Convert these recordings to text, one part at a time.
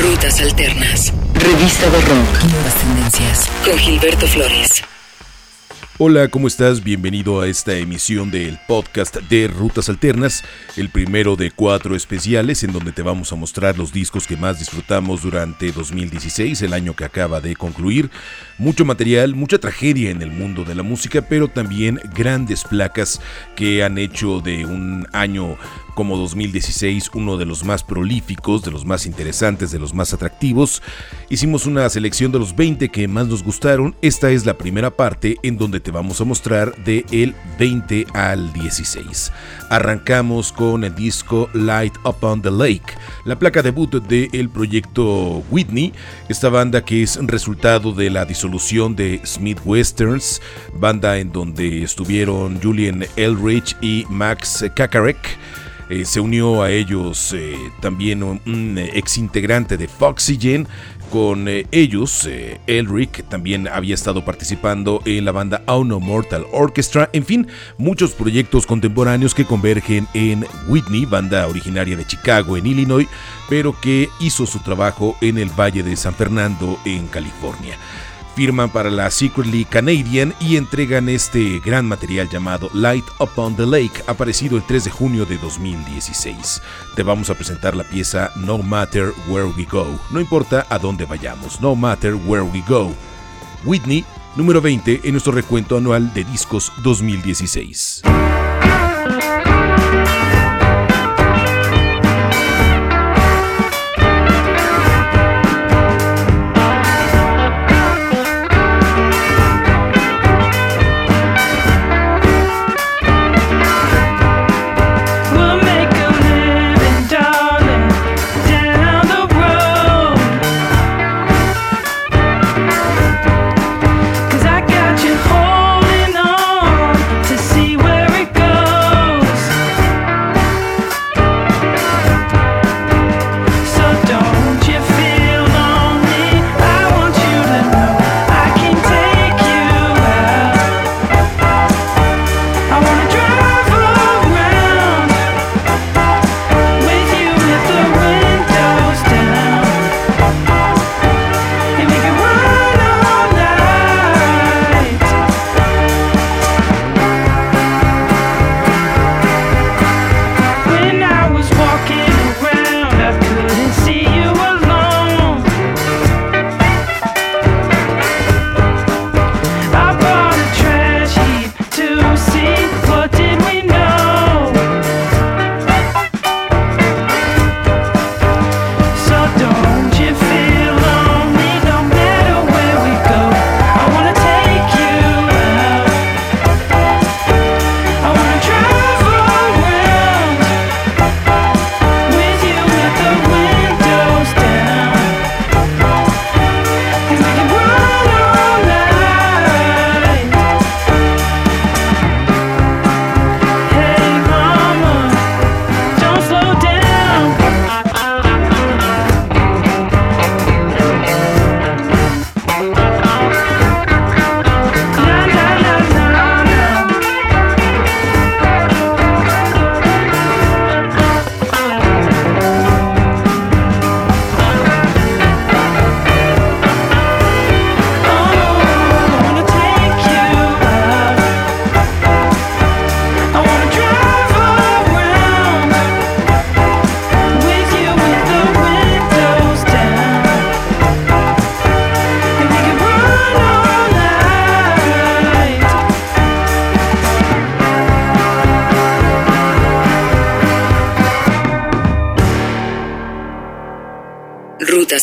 Rutas Alternas. Revista de Rock. Nuevas tendencias. Con Gilberto Flores. Hola, ¿cómo estás? Bienvenido a esta emisión del podcast de Rutas Alternas, el primero de cuatro especiales en donde te vamos a mostrar los discos que más disfrutamos durante 2016, el año que acaba de concluir. Mucho material, mucha tragedia en el mundo de la música, pero también grandes placas que han hecho de un año como 2016 uno de los más prolíficos, de los más interesantes, de los más atractivos. Hicimos una selección de los 20 que más nos gustaron. Esta es la primera parte en donde te vamos a mostrar de el 20 al 16. Arrancamos con el disco Light Upon the Lake, la placa debut del el proyecto Whitney, esta banda que es resultado de la disolución de Smith Westerns, banda en donde estuvieron Julian Elrich y Max Kakarek. Eh, se unió a ellos eh, también un, ex integrante de Foxygen. Con eh, ellos, Elric también había estado participando en la banda Auno Mortal Orchestra. En fin, muchos proyectos contemporáneos que convergen en Whitney, banda originaria de Chicago, en Illinois, pero que hizo su trabajo en el Valle de San Fernando, en California firman para la Secretly Canadian y entregan este gran material llamado Light Upon the Lake, aparecido el 3 de junio de 2016. Te vamos a presentar la pieza No Matter Where We Go, no importa a dónde vayamos, No Matter Where We Go. Whitney, número 20 en nuestro recuento anual de discos 2016.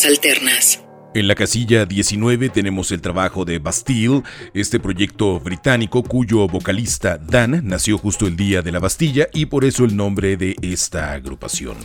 Alternas. En la casilla 19 tenemos el trabajo de Bastille, este proyecto británico cuyo vocalista Dan nació justo el día de la Bastilla y por eso el nombre de esta agrupación.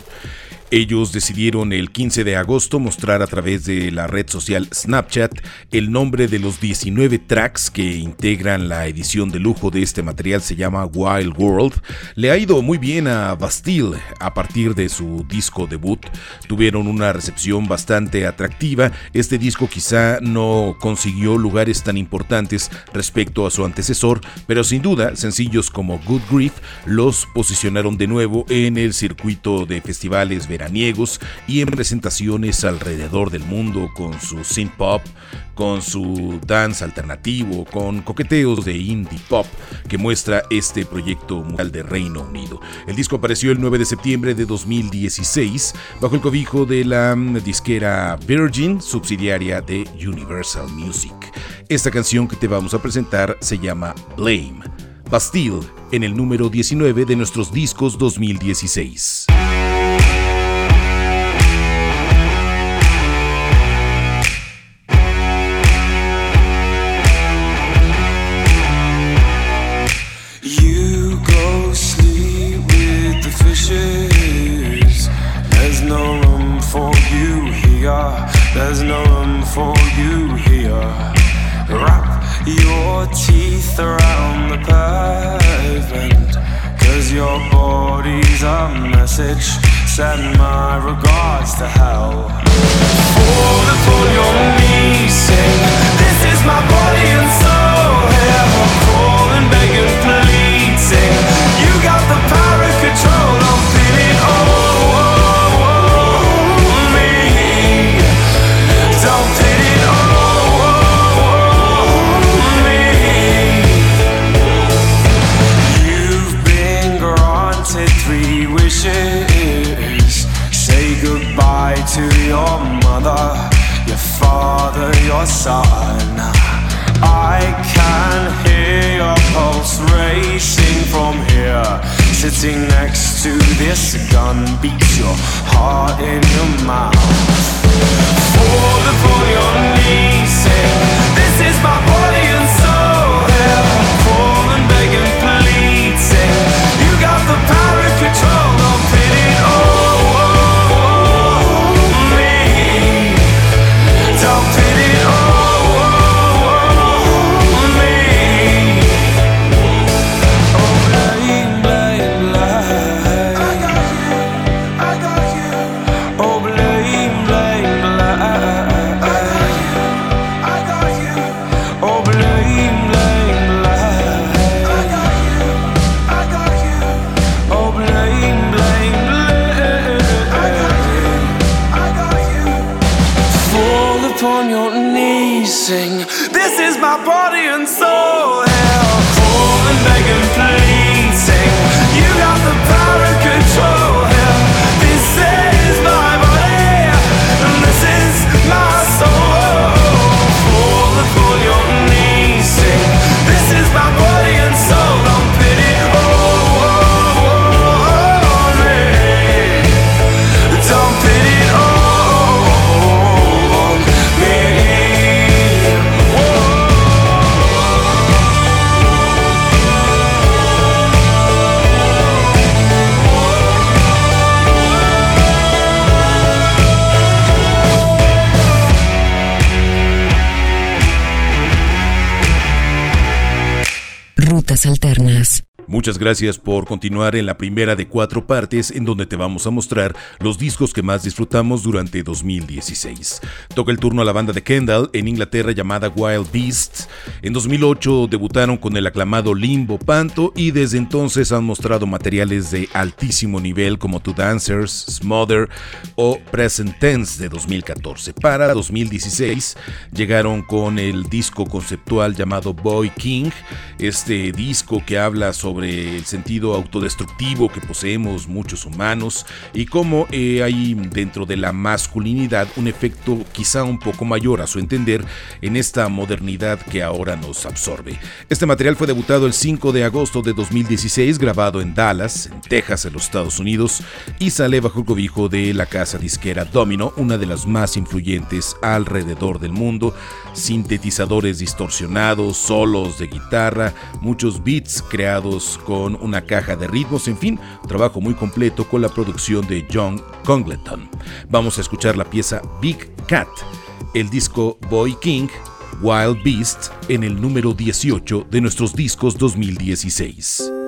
Ellos decidieron el 15 de agosto mostrar a través de la red social Snapchat el nombre de los 19 tracks que integran la edición de lujo de este material, se llama Wild World. Le ha ido muy bien a Bastille a partir de su disco debut. Tuvieron una recepción bastante atractiva. Este disco quizá no consiguió lugares tan importantes respecto a su antecesor, pero sin duda sencillos como Good Grief los posicionaron de nuevo en el circuito de festivales y en presentaciones alrededor del mundo con su synth pop, con su dance alternativo, con coqueteos de indie pop que muestra este proyecto musical de Reino Unido. El disco apareció el 9 de septiembre de 2016 bajo el cobijo de la disquera Virgin, subsidiaria de Universal Music. Esta canción que te vamos a presentar se llama Blame. Bastille en el número 19 de nuestros discos 2016. There's no room for you here. Wrap your teeth around the pavement. Cause your body's a message. Send my regards to Sitting next to this gun beats your heart in your mouth. Fall upon your knees. This is my body alternas. Muchas gracias por continuar en la primera de cuatro partes en donde te vamos a mostrar los discos que más disfrutamos durante 2016. Toca el turno a la banda de Kendall en Inglaterra llamada Wild Beasts. En 2008 debutaron con el aclamado Limbo Panto y desde entonces han mostrado materiales de altísimo nivel como To Dancers, Smother o Present Tense de 2014. Para 2016 llegaron con el disco conceptual llamado Boy King, este disco que habla sobre el sentido autodestructivo que poseemos muchos humanos y cómo eh, hay dentro de la masculinidad un efecto quizá un poco mayor a su entender en esta modernidad que ahora nos absorbe. Este material fue debutado el 5 de agosto de 2016, grabado en Dallas, en Texas, en los Estados Unidos, y sale bajo el cobijo de la casa disquera Domino, una de las más influyentes alrededor del mundo, sintetizadores distorsionados, solos de guitarra, muchos beats creados con una caja de ritmos, en fin, trabajo muy completo con la producción de John Congleton. Vamos a escuchar la pieza Big Cat, el disco Boy King, Wild Beast en el número 18 de nuestros discos 2016.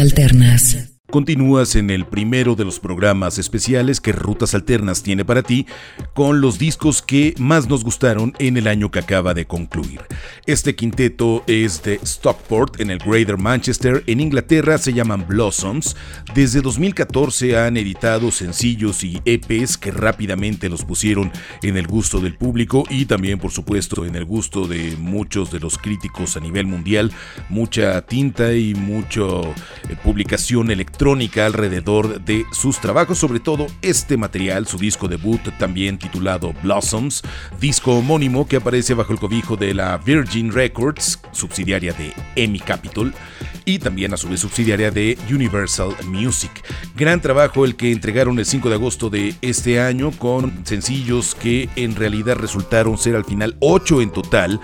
Alternas. Continúas en el primero de los programas especiales que Rutas Alternas tiene para ti con los discos que más nos gustaron en el año que acaba de concluir. Este quinteto es de Stockport en el Greater Manchester, en Inglaterra se llaman Blossoms. Desde 2014 han editado sencillos y EPs que rápidamente los pusieron en el gusto del público y también por supuesto en el gusto de muchos de los críticos a nivel mundial. Mucha tinta y mucha eh, publicación electrónica alrededor de sus trabajos, sobre todo este material, su disco debut también titulado Blossoms, disco homónimo que aparece bajo el cobijo de la Virgin Records, subsidiaria de EMI Capital, y también a su vez subsidiaria de Universal Music. Gran trabajo el que entregaron el 5 de agosto de este año con sencillos que en realidad resultaron ser al final 8 en total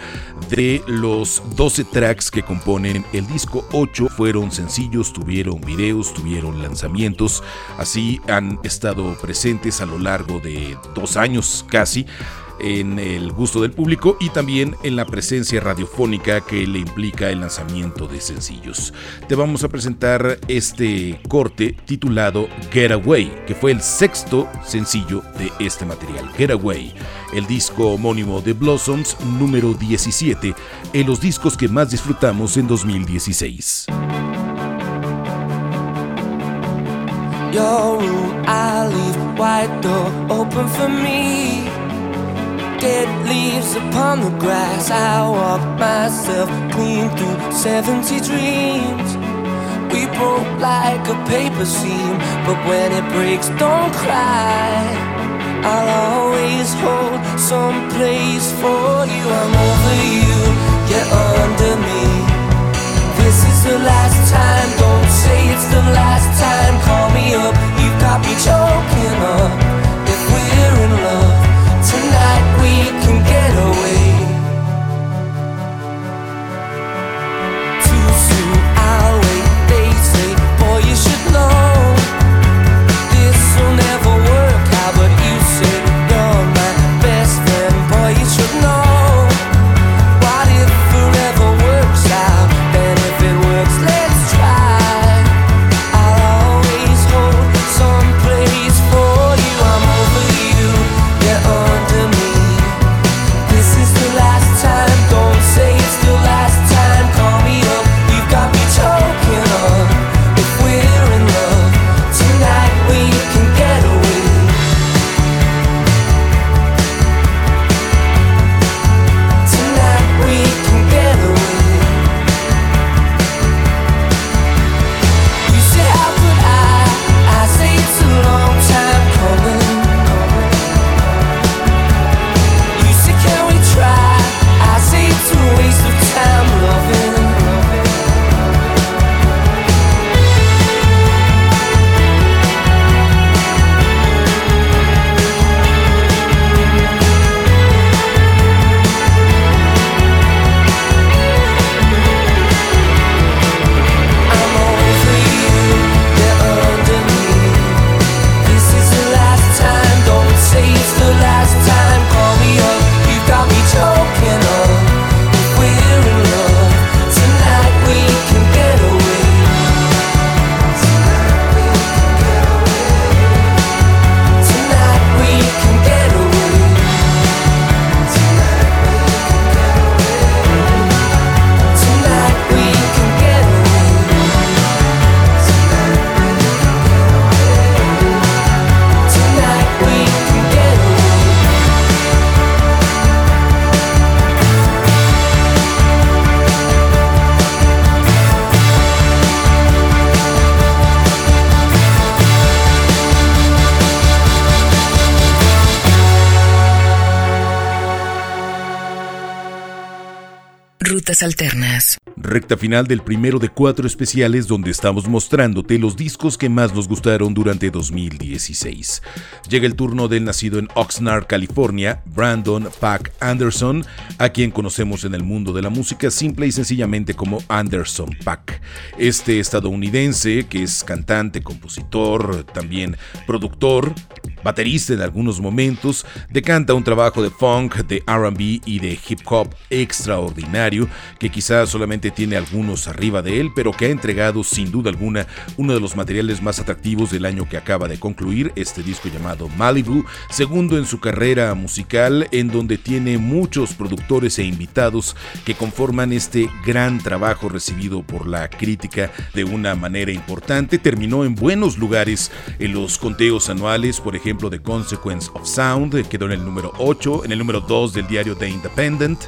de los 12 tracks que componen el disco. 8 fueron sencillos, tuvieron videos, tuvieron lanzamientos, así han estado presentes a lo largo de dos años casi en el gusto del público y también en la presencia radiofónica que le implica el lanzamiento de sencillos. Te vamos a presentar este corte titulado Get Away, que fue el sexto sencillo de este material. Get Away, el disco homónimo de Blossoms número 17, en los discos que más disfrutamos en 2016. Your room, I leave wide door open for me. Dead leaves upon the grass, I walk myself clean through 70 dreams. We broke like a paper seam, but when it breaks, don't cry. I'll always hold some place for you. I'm over you, you're under me. This is the last time, don't say it's the last time. Call me up, Alternas. Recta final del primero de cuatro especiales donde estamos mostrándote los discos que más nos gustaron durante 2016. Llega el turno del nacido en Oxnard, California, Brandon Pack Anderson, a quien conocemos en el mundo de la música simple y sencillamente como Anderson Pack. Este estadounidense, que es cantante, compositor, también productor, baterista en algunos momentos, decanta un trabajo de funk, de RB y de hip hop extraordinario que quizás solamente tiene algunos arriba de él, pero que ha entregado sin duda alguna uno de los materiales más atractivos del año que acaba de concluir, este disco llamado Malibu, segundo en su carrera musical, en donde tiene muchos productores e invitados que conforman este gran trabajo recibido por la crítica de una manera importante. Terminó en buenos lugares en los conteos anuales, por ejemplo, de Consequence of Sound, quedó en el número 8, en el número 2 del diario The Independent,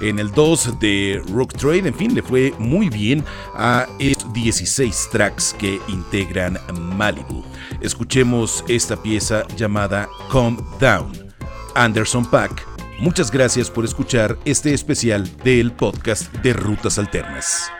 en el 2 de Rook Trade, en fin, le fue muy bien a estos 16 tracks que integran Malibu. Escuchemos esta pieza llamada Calm Down. Anderson Pack, muchas gracias por escuchar este especial del podcast de Rutas Alternas.